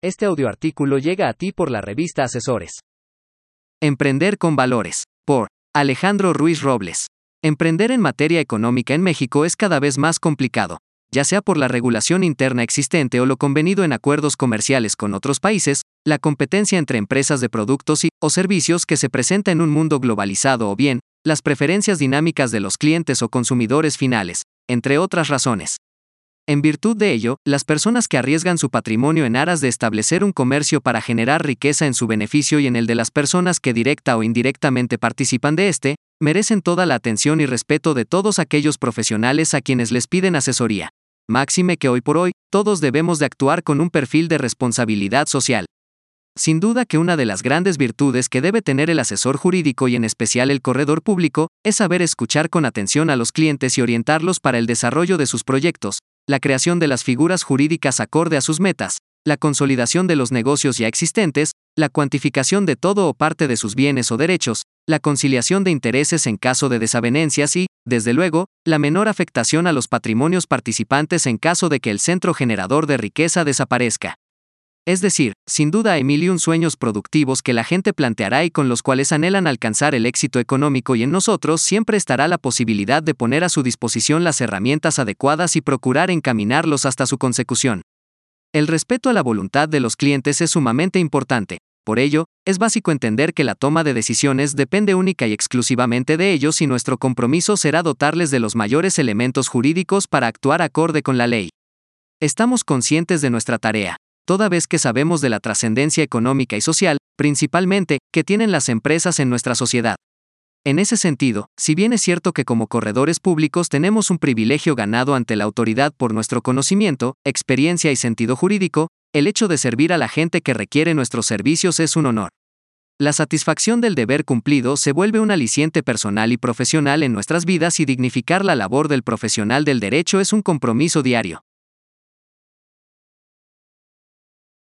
Este audioartículo llega a ti por la revista Asesores. Emprender con valores. Por Alejandro Ruiz Robles. Emprender en materia económica en México es cada vez más complicado, ya sea por la regulación interna existente o lo convenido en acuerdos comerciales con otros países, la competencia entre empresas de productos y o servicios que se presenta en un mundo globalizado o bien, las preferencias dinámicas de los clientes o consumidores finales, entre otras razones. En virtud de ello, las personas que arriesgan su patrimonio en aras de establecer un comercio para generar riqueza en su beneficio y en el de las personas que directa o indirectamente participan de este, merecen toda la atención y respeto de todos aquellos profesionales a quienes les piden asesoría. Máxime que hoy por hoy, todos debemos de actuar con un perfil de responsabilidad social. Sin duda que una de las grandes virtudes que debe tener el asesor jurídico y en especial el corredor público, es saber escuchar con atención a los clientes y orientarlos para el desarrollo de sus proyectos, la creación de las figuras jurídicas acorde a sus metas, la consolidación de los negocios ya existentes, la cuantificación de todo o parte de sus bienes o derechos, la conciliación de intereses en caso de desavenencias y, desde luego, la menor afectación a los patrimonios participantes en caso de que el centro generador de riqueza desaparezca. Es decir, sin duda hay mil y un sueños productivos que la gente planteará y con los cuales anhelan alcanzar el éxito económico y en nosotros siempre estará la posibilidad de poner a su disposición las herramientas adecuadas y procurar encaminarlos hasta su consecución. El respeto a la voluntad de los clientes es sumamente importante, por ello, es básico entender que la toma de decisiones depende única y exclusivamente de ellos y nuestro compromiso será dotarles de los mayores elementos jurídicos para actuar acorde con la ley. Estamos conscientes de nuestra tarea, toda vez que sabemos de la trascendencia económica y social, principalmente, que tienen las empresas en nuestra sociedad. En ese sentido, si bien es cierto que como corredores públicos tenemos un privilegio ganado ante la autoridad por nuestro conocimiento, experiencia y sentido jurídico, el hecho de servir a la gente que requiere nuestros servicios es un honor. La satisfacción del deber cumplido se vuelve un aliciente personal y profesional en nuestras vidas y dignificar la labor del profesional del derecho es un compromiso diario.